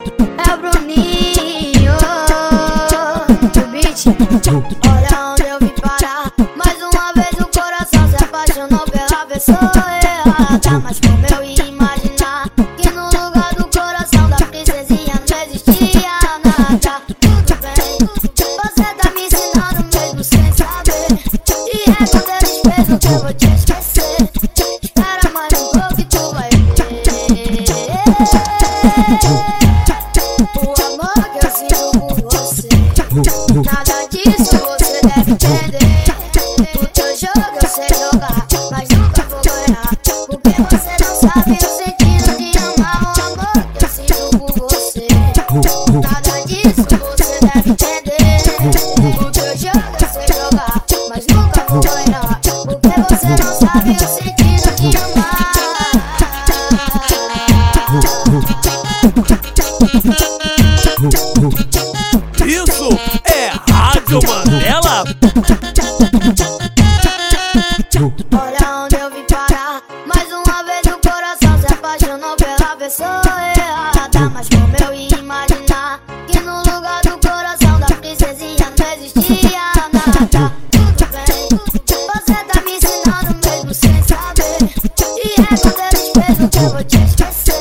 É o Bruninho do beat. Olha onde eu vim parar. Mais uma vez o coração se apaixonou pela pessoa errada. Mas como eu ia imaginar que no lugar do coração da princesinha não existia nada? Tudo bem, você tá me ensinando mesmo sem saber. E é eles pensam que eu vou te esquecer. Nada disso você deve entender. O teu jogo eu sei jogar Mas nunca vou ganhar Porque você não sabe o sentido de amar O amor que eu sinto por você Nada disso você deve entender O teu jogo eu sei jogar Mas nunca vou ganhar Porque você não sabe o sentido de amar Mandela. Olha onde eu vim parar. Mais uma vez o coração se apaixonou pela pessoa errada. Mas como eu ia imaginar que no lugar do coração da princesinha não existia nada? Tudo bem, você tá me ensinando mesmo sem saber. E é eles pensam que eu vou te esquecer.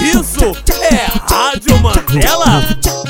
Isso é Rádio Mandela